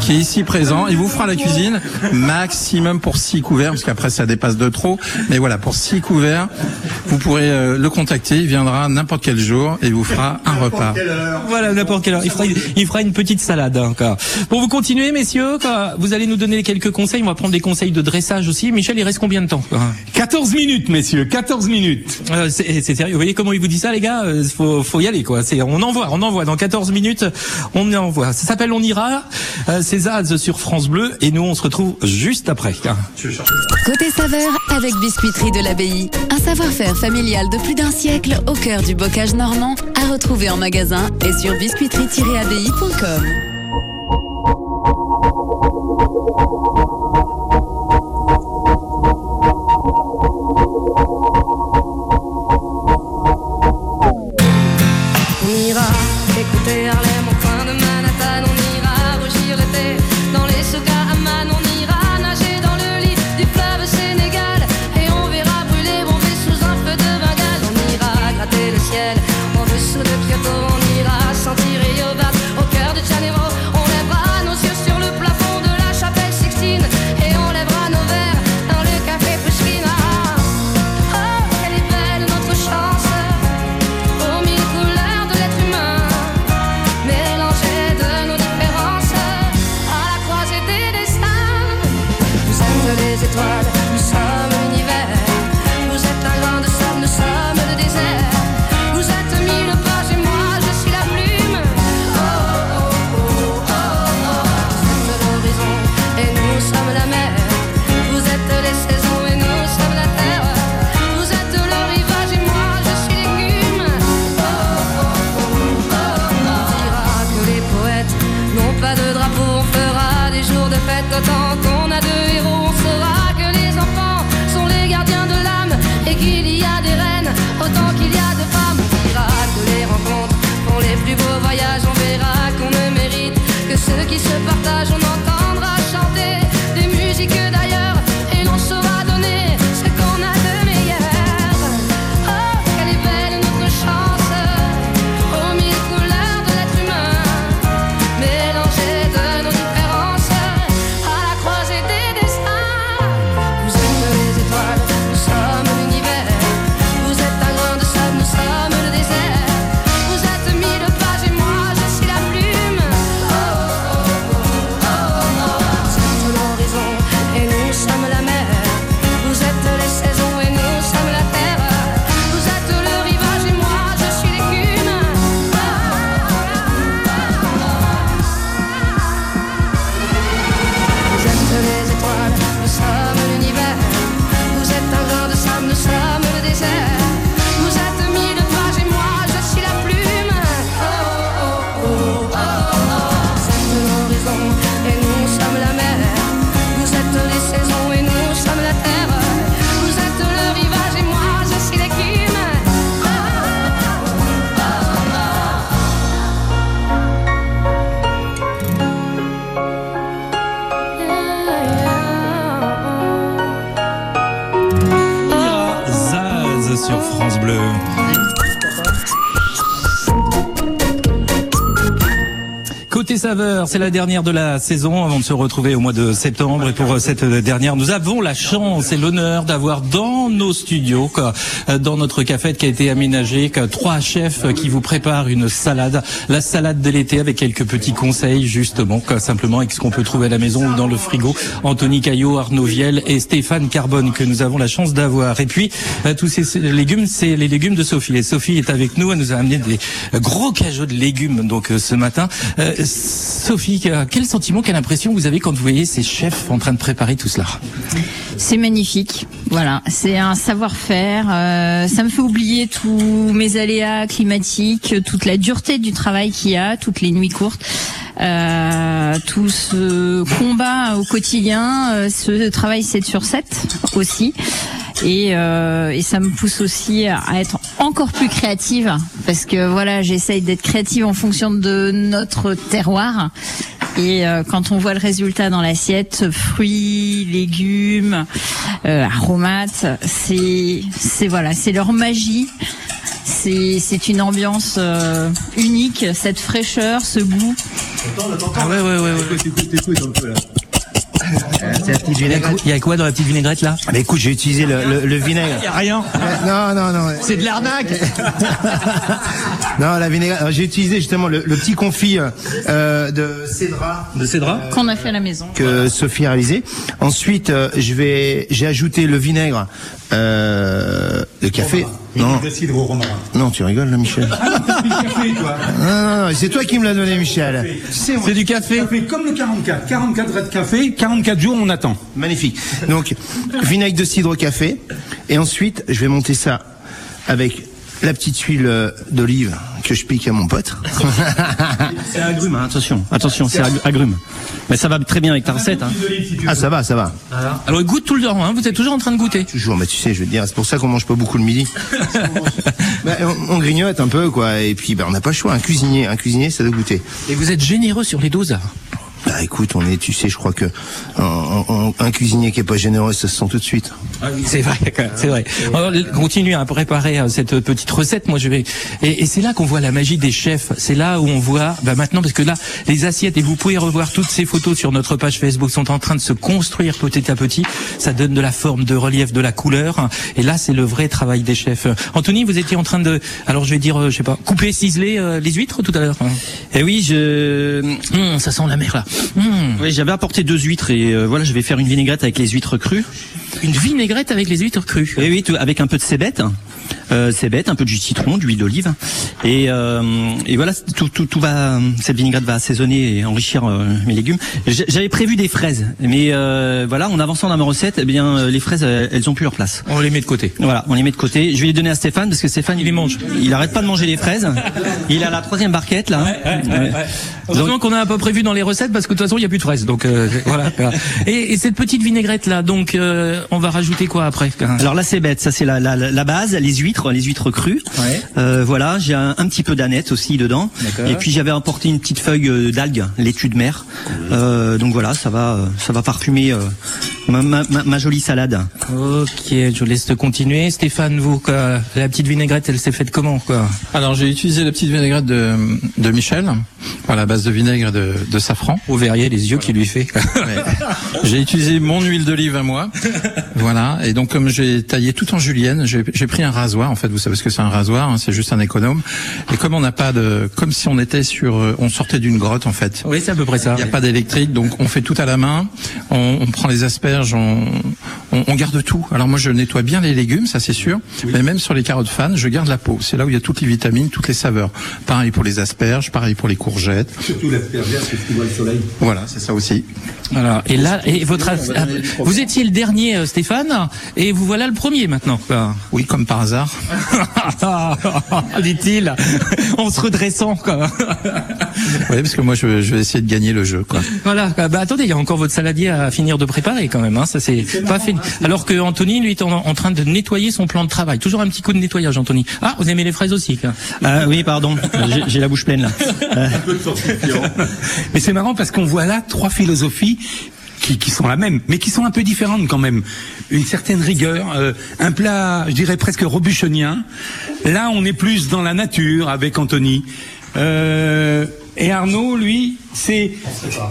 qui est ici présent. Il vous fera la cuisine maximum pour six couverts, parce qu'après ça dépasse de trop. Mais voilà, pour six couverts, vous pourrez euh, le contacter. Il viendra n'importe quel jour et il vous fera un repas. Voilà, n'importe quelle heure. Il fera, une- il fera une petite salade. hein, quoi. Pour vous continuer, messieurs, quoi, vous allez nous donner quelques conseils. On va prendre des conseils de dressage aussi. Michel, il reste combien de temps quoi? 14 minutes, messieurs, 14 minutes. Euh, c'est sérieux. Vous voyez comment il vous dit ça, les gars? Euh, faut, faut y aller, quoi. On envoie, on envoie. Dans 14 minutes, on envoie. Ça s'appelle On ira. Euh, c'est Zaz sur France Bleu. Et nous, on se retrouve juste après. hein. Côté saveur avec Biscuiterie de l'Abbaye. Un savoir-faire familial de plus d'un siècle au cœur du bocage normand à retrouver en magasin et sur biscuiterie-abbaye.com. en dessous c'est la dernière de la saison avant de se retrouver au mois de septembre. Et pour euh, cette dernière, nous avons la chance et l'honneur d'avoir dans nos studios, euh, dans notre café qui a été aménagé, trois chefs qui vous préparent une salade, la salade de l'été avec quelques petits conseils justement, simplement avec ce qu'on peut trouver à la maison ou dans le frigo. Anthony Caillot, Arnaud Viel et Stéphane Carbone que nous avons la chance d'avoir. Et puis euh, tous ces légumes, c'est les légumes de Sophie. Et Sophie est avec nous, elle nous a amené des gros cajots de légumes donc euh, ce matin. Euh, Sophie, euh, quel sentiment, quelle impression vous avez quand vous voyez ces chefs en train de préparer tout cela? C'est magnifique. Voilà, c'est un savoir-faire. euh, ça me fait oublier tous mes aléas climatiques, toute la dureté du travail qu'il y a, toutes les nuits courtes. Euh, tout ce combat au quotidien, euh, ce travail 7 sur 7 aussi. Et, euh, et ça me pousse aussi à être encore plus créative parce que voilà, j'essaye d'être créative en fonction de notre terroir. Et euh, quand on voit le résultat dans l'assiette, fruits, légumes, euh, aromates, c'est c'est voilà, c'est leur magie. C'est c'est une ambiance euh, unique, cette fraîcheur, ce goût. Ah ouais, ouais, ouais. ouais. C'est la petite Il y, a vinaigrette. quoi, il y a quoi dans la petite vinaigrette là? Mais écoute, j'ai utilisé le, le, le vinaigre. Il y a rien. Non, non, non. C'est de l'arnaque. Non, la vinaigrette. alors, J'ai utilisé justement le, le petit confit euh, de cédra De cédra? Qu'on a fait à la maison. que Sophie a réalisé. Ensuite, euh, je vais, j'ai ajouté le vinaigre euh, de café. Cidre au romarin. non, tu rigoles là, Michel. Café, toi. Non, non, non, c'est toi qui me l'as donné, Michel. C'est du café. Café comme le 44. 44 raies de café, 44 jours, on attend. Magnifique. Donc, vinaigre de cidre au café. Et ensuite, je vais monter ça avec la petite huile euh, d'olive que je pique à mon pote. C'est agrume, hein, attention, attention, c'est ag- agrume. Mais ça va très bien avec ta recette. Hein. ah, ça va, ça va. Alors il goûte tout le temps, hein, vous êtes toujours en train de goûter. Toujours, mais tu sais, je veux te dire, c'est pour ça qu'on mange pas beaucoup le midi. Bah, on, on grignote un peu, quoi. Et puis, bah, on n'a pas le choix. Un cuisinier, un cuisinier, ça doit goûter. Et vous êtes généreux sur les doses. Bah, écoute, on est, tu sais, je crois que un, un- un cuisinier qui est pas généreux, ça se sent tout de suite. C'est vrai, c'est vrai. Alors, continuez à préparer euh, cette petite recette. Moi, je vais. Et, et c'est là qu'on voit la magie des chefs. C'est là où on voit, bah maintenant, parce que là, les assiettes et vous pouvez revoir toutes ces photos sur notre page Facebook sont en train de se construire petit à petit. Ça donne de la forme, de relief, de la couleur. Et là, c'est le vrai travail des chefs. Euh, Anthony, vous étiez en train de, alors je vais dire, euh, je sais pas, couper, ciseler euh, les huîtres tout à l'heure. Et oui, je, Hum, ça sent la mer là. Hum. oui, j'avais apporté deux huîtres et euh, voilà, je vais faire une vinaigrette avec les huîtres crues. Une vinaigrette avec les huîtres crues. Oui, tout- avec un peu de cébette. Euh, cébette, un peu de jus de citron, d'huile d'olive, et, euh, et voilà, tout, tout, tout va, cette vinaigrette va assaisonner et enrichir euh, mes légumes. J'avais prévu des fraises, mais euh, voilà, en avançant dans ma recette, eh bien, euh, les fraises, elles, ont plus leur place. On les met de côté. Voilà, on les met de côté. Je vais les donner à Stéphane parce que Stéphane, il les mange. Il arrête pas de manger les fraises. Il a la troisième barquette là. Ouais. Heureusement qu'on a pas prévu dans les recettes parce que de toute façon il y a plus de fraises. Donc euh, voilà. Et, et cette petite vinaigrette là, donc euh, on va rajouter quoi après? Alors là c'est bête, ça c'est la, la, la base, les huîtres, les huîtres crues. Ouais. Euh, voilà, j'ai un, un petit peu d'aneth aussi dedans. Et puis j'avais apporté une petite feuille euh, d'algue, laitue de mer. Euh, donc voilà, ça va, ça va parfumer euh, ma, ma, ma- ma jolie salade. Ok, je laisse te continuer. Stéphane, vous, quoi, la petite vinaigrette, elle s'est faite comment quoi? Alors j'ai utilisé la petite vinaigrette de, de Michel, à la base de vinaigre et de, de safran. Vous verriez les yeux qu'il lui fait. J'ai utilisé mon huile d'olive à moi. Voilà. Et donc comme j'ai taillé tout en julienne, j'ai j'ai pris un rasoir. En fait, vous savez ce que c'est un rasoir, hein, c'est juste un économe. Et comme on n'a pas de, comme si on était sur, euh, on sortait d'une grotte en fait. Oui, c'est à peu près ça. Il n'y a pas d'électrique, donc on fait tout à la main. On, on prend les asperges, on, on, on garde tout. Alors moi, je nettoie bien les légumes, ça c'est sûr. Mais même sur les carottes fan, je garde la peau. C'est là où il y a toutes les vitamines, toutes les saveurs. Pareil pour les asperges, pareil pour les courgettes. Surtout l'asperge verte, parce qu'il voit le soleil. Voilà, c'est ça aussi. Voilà. Et là, et votre, vous étiez le dernier, euh, Stéphane, et vous voilà le premier maintenant. Oui, comme par hasard. Dit-il, en se redressant. Quoi. Oui, parce que moi, je, je vais essayer de gagner le jeu, quoi. Voilà. Bah attendez, il y a encore votre saladier à finir de préparer quand même. Hein. Ça c'est pas fini. Alors que Anthony, lui, est en, en train de nettoyer son plan de travail. Toujours un petit coup de nettoyage, Anthony. Ah, vous aimez les fraises aussi. Quoi. Ah oui, pardon, j'ai- la bouche pleine là. Euh, Mais c'est marrant parce qu'on voit là trois philosophies qui, qui sont la même, mais qui sont un peu différentes quand même. Une certaine rigueur, euh, un plat, je dirais presque robuchonien. Là, on est plus dans la nature avec Anthony. Euh, Et Arnaud, lui, c'est,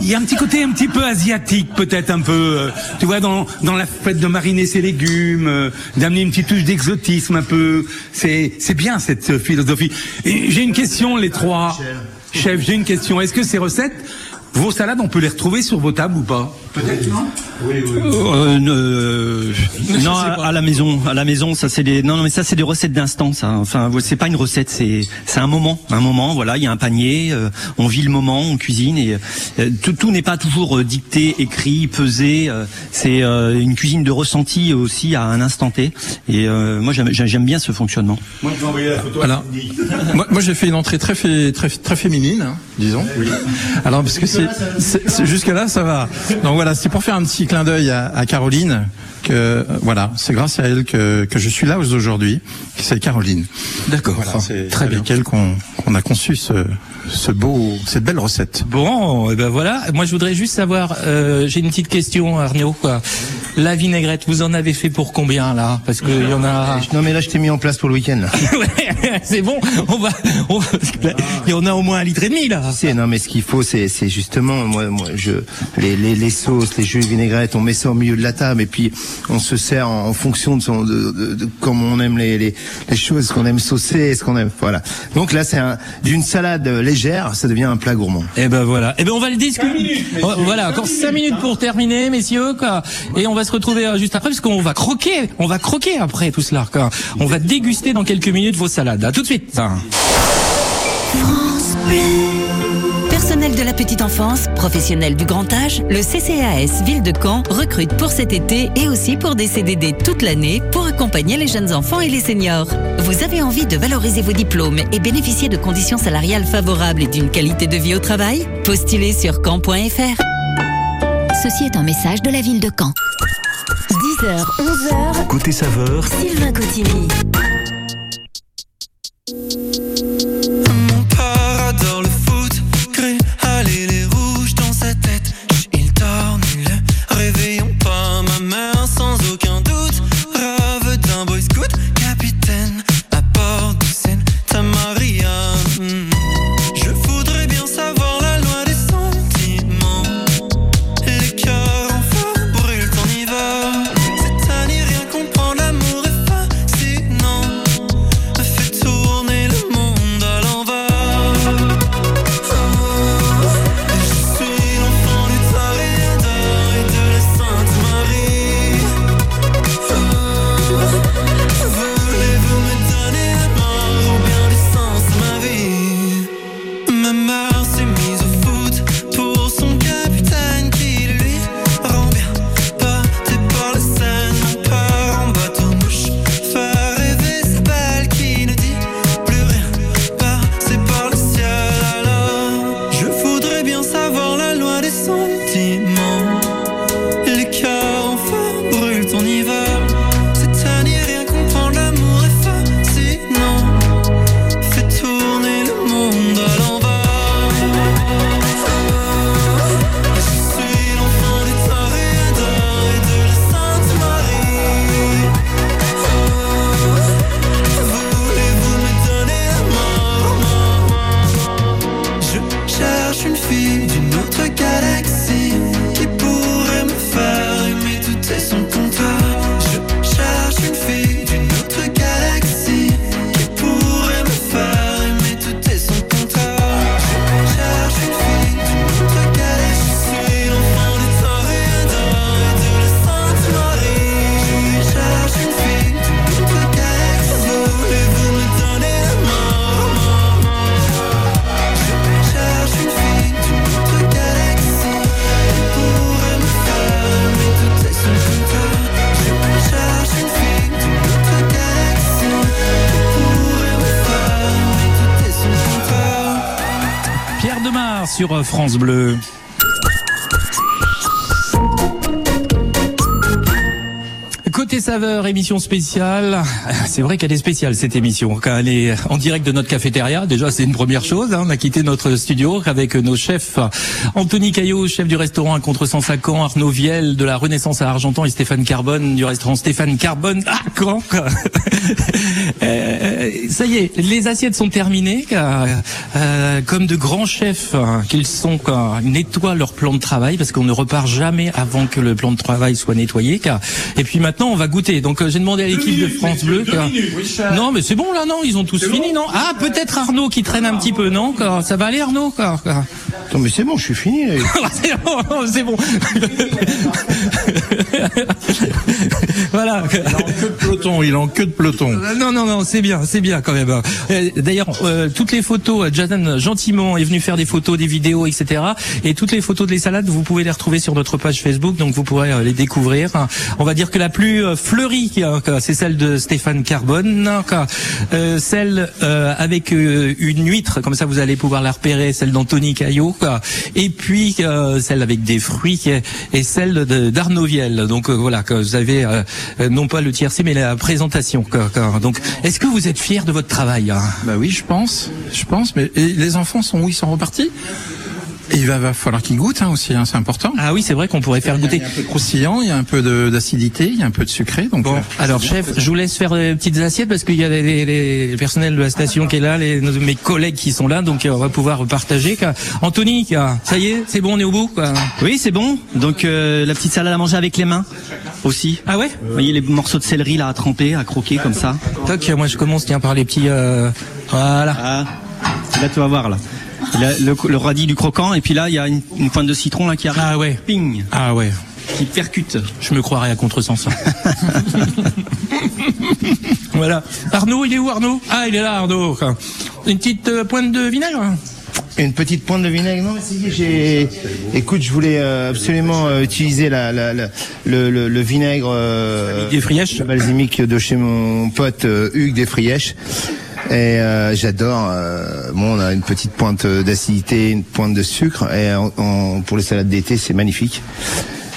il y a un petit côté un petit peu asiatique, peut-être un peu, euh, tu vois, dans, dans la fête de mariner ses légumes, euh, d'amener une petite touche d'exotisme un peu. C'est, c'est bien cette euh, philosophie. J'ai une question, les trois. Chef, j'ai une question. Est-ce que ces recettes, vos salades, on peut les retrouver sur vos tables ou pas? Peut-être non? Euh, euh, non, à, à la maison, à la maison, ça c'est des, non, non, mais ça c'est des recettes d'instant, ça. Enfin, c'est pas une recette, c'est, c'est un moment, un moment. Voilà, il y a un panier, euh, on vit le moment, on cuisine et euh, tout, tout n'est pas toujours euh, dicté, écrit, pesé. euh, c'est euh, une cuisine de ressenti aussi à un instant T. Et euh, moi, j'aime, j'aime bien ce fonctionnement. Moi, je vais envoyer la photo. Alors, moi, moi, j'ai fait une entrée très très très féminine, hein, disons. Alors parce que c'est c'est- c'est- jusque là ça va. Donc voilà, c'est pour faire un petit clin d'œil à, à Caroline que voilà, c'est grâce à elle que que je suis là aujourd'hui. C'est Caroline. D'accord. Voilà, c'est très avec elle qu'on qu'on a conçu ce ce beau cette belle recette. Bon, et ben voilà. Moi, je voudrais juste savoir. euh, J'ai une petite question, Arnaud. Quoi. La vinaigrette, vous en avez fait pour combien là? Parce qu'il y en a. Non mais là je t'ai mis en place pour le week-end. là. Ouais, c'est bon. On va. On... Il y en a au moins un litre et demi là. C'est non mais ce qu'il faut c'est c'est justement moi moi je les, les les sauces les jus de vinaigrette on met ça au milieu de la table et puis on se sert en, en fonction de son de, de, de comment on aime les les, les choses ce qu'on aime saucer ce qu'on aime voilà donc là c'est un d'une salade légère ça devient un plat gourmand. Et ben voilà. Et ben on va le discuter. Oh, Voilà, encore cinq minutes pour terminer, messieurs. Quoi. Et on va se retrouver euh, juste après parce qu'on va croquer. On va croquer après tout cela. On va déguster dans quelques minutes vos salades. À tout de suite. Personnel de la petite enfance, professionnel du grand âge, le CCAS Ville de Caen recrute pour cet été et aussi pour des CDD toute l'année pour accompagner les jeunes enfants et les seniors. Vous avez envie de valoriser vos diplômes et bénéficier de conditions salariales favorables et d'une qualité de vie au travail? Postulez sur caen.fr. Ceci est un message de la ville de Caen. 10h, 11h, Côté saveur, Sylvain Cotigny. Sur euh, France Bleu. Côté Côté saveur, émission spéciale. C'est vrai qu'elle est spéciale cette émission. Quand elle est en direct de notre cafétéria, déjà c'est une première chose. hein. On a quitté notre studio avec nos chefs Anthony Caillot, chef du restaurant à Contre-Saint-Sacan, Arnaud Viel de la Renaissance à Argentan et Stéphane Carbone du restaurant Stéphane Carbone à Caen. quoi. Euh, ça y est, les assiettes sont terminées. Euh, comme de grands chefs hein, qu'ils sont, ils nettoient leur plan de travail parce qu'on ne repart jamais avant que le plan de travail soit nettoyé. Et puis maintenant, on va Donc euh, j'ai demandé à l'équipe de France Bleu. Non, mais c'est bon là, non Ils ont tous fini, non Ah, peut-être Arnaud qui traîne un petit peu, non quoi Ça va aller, Arnaud quoi, quoi. Non mais c'est bon, je suis fini. là. c'est bon, c'est bon. voilà. Il est en queue de peloton. Euh, Non, non, non, c'est bien, c'est bien quand même. Euh, D'ailleurs, euh, toutes les photos, euh, Jason gentiment est venu faire des photos, des vidéos, etc. Et toutes les photos de les salades, vous pouvez les retrouver sur notre page Facebook, donc vous pourrez les découvrir. On va dire que la plus fleurie, euh, c'est celle de Stéphane Carbone, euh, celle avec une huître, comme ça vous allez pouvoir la repérer, celle d'Anthony Caillot, et puis celle avec des fruits et, celle d'Arnaud Viel. Donc voilà, vous avez non pas le tiercé, mais la présentation. quoi, quoi. Donc, est-ce que vous êtes fier de votre travail hein? Bah oui, je pense, je pense. Mais les enfants sont où? Ils sont repartis? Et il va, va falloir qu'ils goûtent hein, aussi, hein, c'est important. Ah oui, c'est vrai qu'on pourrait faire goûter. Il y a un peu de croustillant, il y a un peu de- d'acidité, il y a un peu de sucré. Donc Bon, euh, alors chef, je vous laisse faire des petites assiettes parce qu'il y a les, les, les- le personnel de la station qui est là, les, nos- mes collègues qui sont là, donc euh, on va pouvoir partager. quoi. Anthony, quoi, ça y est, c'est bon, on est au bout. Quoi. Oui, c'est bon. Donc euh, la petite salade à manger avec les mains aussi. Ah ouais Vous voyez les morceaux de céleri là à tremper, à croquer comme ça. Toc, moi je commence tiens par les petits. euh, voilà. Ah, là tu vas voir là. Il a le, le radis du croquant et puis là il y a une, une pointe de citron là qui arrive. Ah ouais. Ping. Ah ouais. Qui percute. Je me croirais à contresens. voilà. Arnaud, il est où Arnaud? Ah, il est là, Arnaud. Une petite euh, pointe de vinaigre Une petite pointe de vinaigre. Non, j'ai. Écoute, je voulais euh, absolument euh, utiliser la, la, la- le, le, le vinaigre euh, Desfrièches. balsamique de chez mon pote euh, Hugues Desfrièches. Et euh, j'adore. euh, bon, on a une petite pointe d'acidité, une pointe de sucre. Et en- pour les salades d'été, c'est magnifique.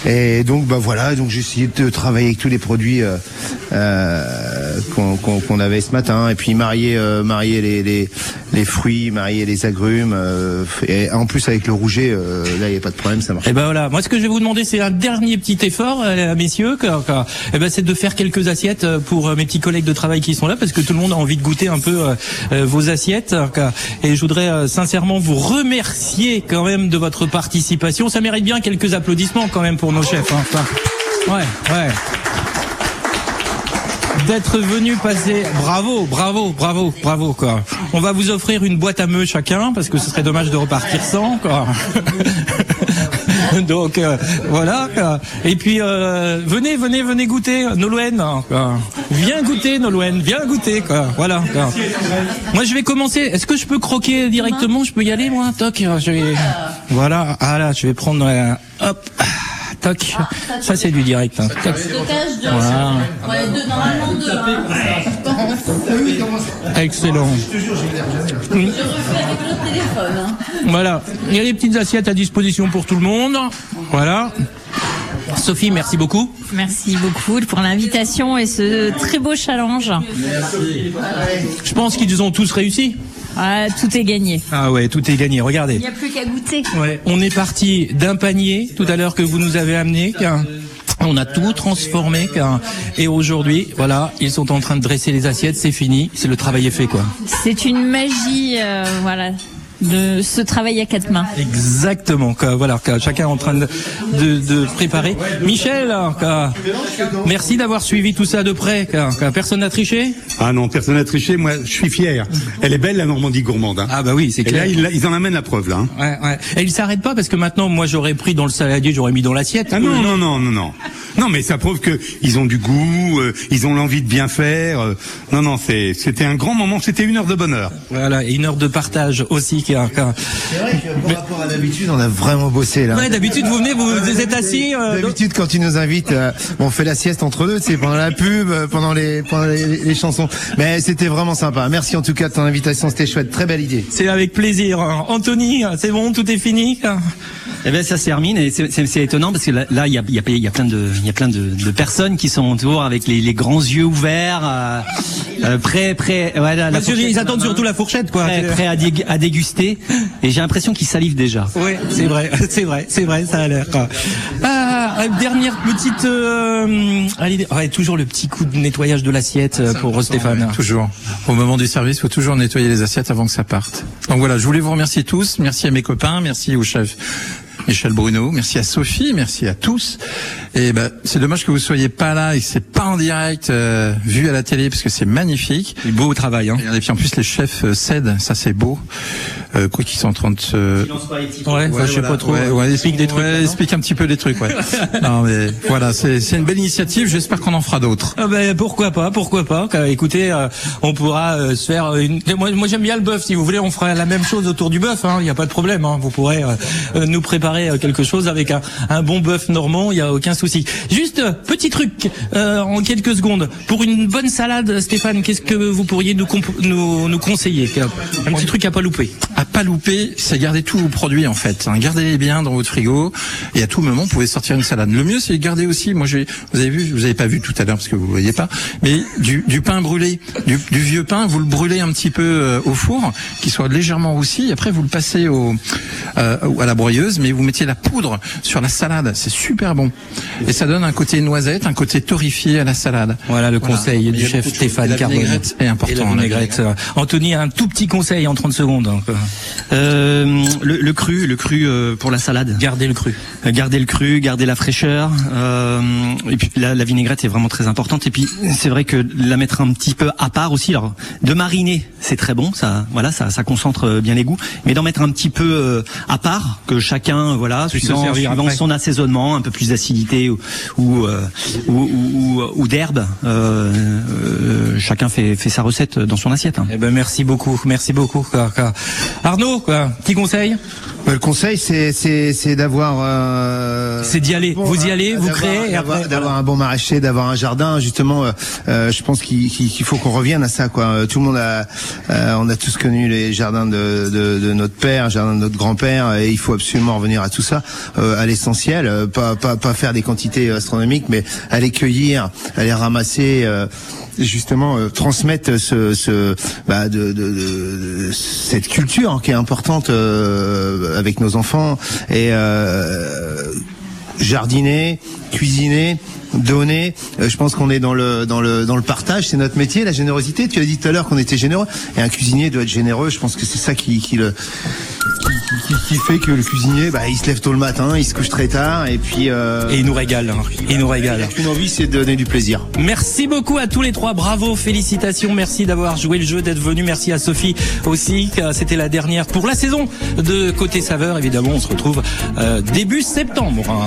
Et donc, bah voilà. Donc, j'ai essayé de travailler avec tous les produits euh, euh, qu'on avait ce matin. Et puis marier, euh, marier les, les, les fruits, marier les agrumes. euh, et en plus avec le rouget, euh, là, il n'y a pas de problème, ça marche. Eh ben voilà. Moi, ce que je vais vous demander, c'est un dernier petit effort, messieurs. Eh ben, c'est de faire quelques assiettes pour mes petits collègues de travail qui sont là, parce que tout le monde a envie de goûter un peu vos assiettes. Et je voudrais sincèrement vous remercier quand même de votre participation. Ça mérite bien quelques applaudissements quand même pour nos chefs. hein. Ouais, ouais d'être venu passer. Bravo, bravo, bravo, bravo quoi. On va vous offrir une boîte à meux chacun parce que ce serait dommage de repartir sans quoi. Donc euh, voilà. Et puis euh, venez, venez, venez goûter Nolwenn. hein, quoi. Viens goûter Nolwenn, viens goûter quoi. Voilà. Moi je vais commencer. Est-ce que je peux croquer directement? Je peux y aller moi Toc? Je vais... Voilà. Ah je vais prendre. euh, hop. Toc. Ça c'est du direct. hein. Toc. Voilà. Excellent. Voilà. Il y a des petites assiettes à disposition pour tout le monde. Voilà. Sophie, merci beaucoup. Merci beaucoup pour l'invitation et ce très beau challenge. Je pense qu'ils ont tous réussi. Ah, tout est gagné. Ah ouais, tout est gagné. Regardez. Il n'y a plus qu'à goûter. Ouais, on est parti d'un panier tout à l'heure que vous nous avez amené. On a tout transformé et aujourd'hui, voilà, ils sont en train de dresser les assiettes. C'est fini, c'est le travail est fait quoi. C'est une magie, euh, voilà, de ce travail à quatre mains. Exactement. quoi. Voilà, quoi. chacun est en train de, de, de préparer. Michel, quoi. merci d'avoir suivi tout ça de près. quoi. Quoi. Personne n'a triché? Ah non, personne n'a triché. Moi, je suis fier. Elle est belle, la Normandie gourmande. hein. Ah bah oui, c'est Et clair. là, ils, ils en amènent la preuve, là. hein. Ouais, ouais. Et il s'arrête pas parce que maintenant, moi, j'aurais pris dans le saladier, j'aurais mis dans l'assiette. Ah non, non, non, non, non. Non, mais ça prouve que ils ont du goût, euh, ils ont l'envie de bien faire. euh. non, non, c'est, c'était un grand moment. C'était une heure de bonheur. Voilà, et une heure de partage aussi. quoi. Quoi. C'est vrai que par rapport à d'habitude, on a vraiment bossé là. Ouais, d'habitude, vous venez, vous, vous êtes assis. euh, D'habitude, quand tu nous invites, euh, on fait la sieste entre deux, c'est pendant la pub, euh, pendant les, pendant les, les chansons. Mais c'était vraiment sympa. Merci en tout cas de ton invitation, c'était chouette, très belle idée. C'est avec plaisir. Anthony, c'est bon, tout est fini. quoi Eh ben ça se termine et c'est- c'est c'est étonnant parce que là il y a, il y a, y a plein de y a plein de, de personnes qui sont autour avec les, les grands yeux ouverts, euh, euh, prêts prêts la Monsieur, fourchette ils attendent main, surtout la fourchette, quoi. Prêts, prêts à, dég- à déguster et j'ai l'impression qu'ils salivent déjà. Oui, c'est vrai, c'est vrai, c'est vrai, ça a l'air. Ah, euh, dernière petite, euh, allez, ouais, toujours le petit coup de nettoyage de l'assiette euh, pour Stéphane. Toujours. Au moment du service, il faut toujours nettoyer les assiettes avant que ça parte. Donc voilà, je voulais vous remercier tous. Merci à mes copains, merci au chef Michel Bruno, merci à Sophie, merci à tous. Et ben, c'est dommage que vous soyez pas là et que c'est pas en direct euh, vu à la télé parce que c'est magnifique. C'est beau travail. Hein. Et puis en plus les chefs euh, cèdent, ça c'est beau. Euh, quoi qu'ils sont en train de se Ouais, je sais pas trop. Ouais, ouais, explique des trucs. ouais, explique un petit peu des trucs, ouais. non, mais voilà, c'est c'est une belle initiative. J'espère qu'on en fera d'autres. Ah ben pourquoi pas, pourquoi pas. Écoutez, euh, on pourra euh, se faire une. Moi, moi j'aime bien le bœuf. Si vous voulez, on fera la même chose autour du bœuf. Il n'y a pas de problème. hein. Vous pourrez nous préparer euh, quelque chose avec un, bon bœuf normand. Il y a aucun souci. Juste euh, petit truc euh, en quelques secondes pour une bonne salade, Stéphane. Qu'est-ce que vous pourriez nous conseiller Un petit truc à pas louper. À pas louper, c'est garder tous vos produits en fait. hein. Gardez-les bien dans votre frigo et à tout moment vous pouvez sortir une salade. Le mieux c'est de garder aussi. Moi j'ai, vous avez vu, vous avez pas vu tout à l'heure parce que vous voyez pas, mais du, du pain brûlé, du, du vieux pain, vous le brûlez un petit peu euh, au four, qu'il soit légèrement roussi. Après vous le passez au euh, à la broyeuse, mais vous mettiez la poudre sur la salade. C'est super bon et ça donne un côté noisette, un côté torréfié à la salade. Voilà le conseil Il du chef. Stéphane vinaigrette est important. La la vinaigrette. Anthony, un tout petit conseil en 30 secondes. hein. Euh, le, le cru, le cru euh, pour la salade. Gardez le cru. Euh, Garder le cru, garder la fraîcheur. euh, et puis la, la vinaigrette est vraiment très importante. Et puis c'est vrai que la mettre un petit peu à part aussi. Alors de mariner, c'est très bon, ça, voilà, ça, ça concentre euh, bien les goûts. Mais d'en mettre un petit peu euh, à part, que chacun, voilà, suivant, son assaisonnement, un peu plus d'acidité ou ou, euh, ou, ou, ou- ou d'herbe, euh, euh, chacun fait, fait sa recette dans son assiette. hein. Eh ben merci beaucoup, merci beaucoup. quoi, quoi. Arnaud, quoi, petit conseil? Le conseil, c'est c'est d'avoir. euh, C'est d'y aller. bon, Vous y allez, vous d'avoir- créez d'avoir- un bon maraîcher, d'avoir un jardin. Justement, euh, je pense qu'il faut qu'on revienne à ça. Quoi. Tout le monde a, euh, on a tous connu les jardins de, de, de notre père, jardin de notre grand-père, et il faut absolument revenir à tout ça, euh, à l'essentiel. euh, pas, pas pas faire des quantités astronomiques, mais aller cueillir, aller ramasser. euh, justement euh, transmettre ce, ce bah, de, de, de- cette culture qui est importante euh, avec nos enfants et euh, jardiner, cuisiner, donner. Euh, je pense qu'on est dans le dans le dans le partage, c'est notre métier, la générosité. Tu as dit tout à l'heure qu'on était généreux et un cuisinier doit être généreux. Je pense que c'est ça qui qui le qui, qui- qui fait que le cuisinier, bah, il se lève tôt le matin, il se couche très tard et puis euh, Et il nous régale, hein. il nous régale. une envie, c'est de donner du plaisir. Merci beaucoup à tous les trois, bravo, félicitations, merci d'avoir joué le jeu, d'être venu, merci à Sophie aussi, c'était la dernière pour la saison de Côté Saveur, évidemment on se retrouve euh, début septembre. hein.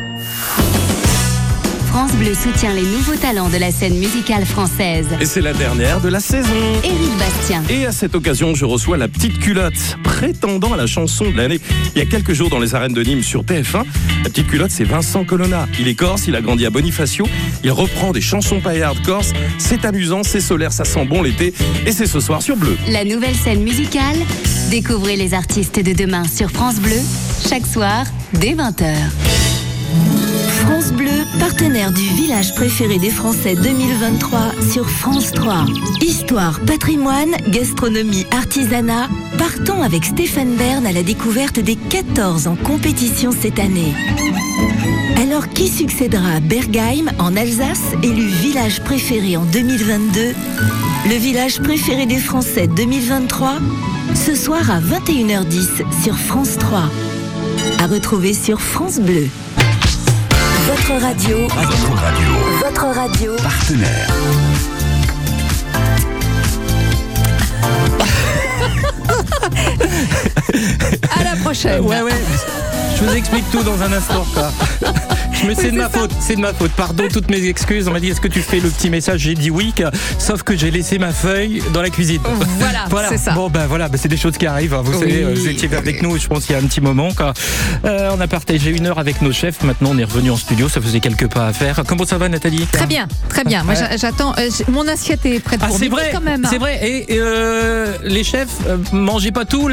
France Bleu soutient les nouveaux talents de la scène musicale française. Et c'est la dernière de la saison. Éric Bastien, Et à cette occasion, je reçois la petite culotte, prétendant à la chanson de l'année. Il y a quelques jours dans les arènes de Nîmes sur TF1, la petite culotte, c'est Vincent Colonna. Il est corse, il a grandi à Bonifacio, il reprend des chansons paillardes corse. C'est amusant, c'est solaire, ça sent bon l'été. Et c'est ce soir sur Bleu. la nouvelle scène musicale. Découvrez les artistes de demain sur France Bleu, chaque soir, dès 20h. Partenaire du village préféré des Français 2023 sur France 3. Histoire, patrimoine, gastronomie, artisanat. Partons avec Stéphane Bern à la découverte des 14 en compétition cette année. Alors qui succédera à Bergheim en Alsace, élu village préféré en 2022 Le village préféré des Français 2023 Ce soir à 21h10 sur France 3. À retrouver sur France Bleu. Votre radio. Votre radio. Votre radio. Partenaire. À la prochaine. Ouais, ouais. Je vous explique tout dans un instant. Quoi. Me c'est de ma faute, c'est de ma faute. Pardon, toutes mes excuses. On m'a dit est-ce que tu fais le petit message J'ai dit oui, sauf que j'ai laissé ma feuille dans la cuisine. Voilà, c'est ça. Bon ben voilà, ben, c'est des choses qui arrivent. hein. Vous Oui. savez, euh, vous étiez avec nous, je pense il y a un petit moment. Quoi. Euh, on a partagé une heure avec nos chefs. Maintenant, on est revenu en studio. Ça faisait quelques pas à faire. Comment ça va, Nathalie? Très bien, très bien. Moi, j'attends. euh, mon assiette est prête Ah, pour c'est vrai, quand même. c'est vrai. Et euh, les chefs, euh, mangez pas tout.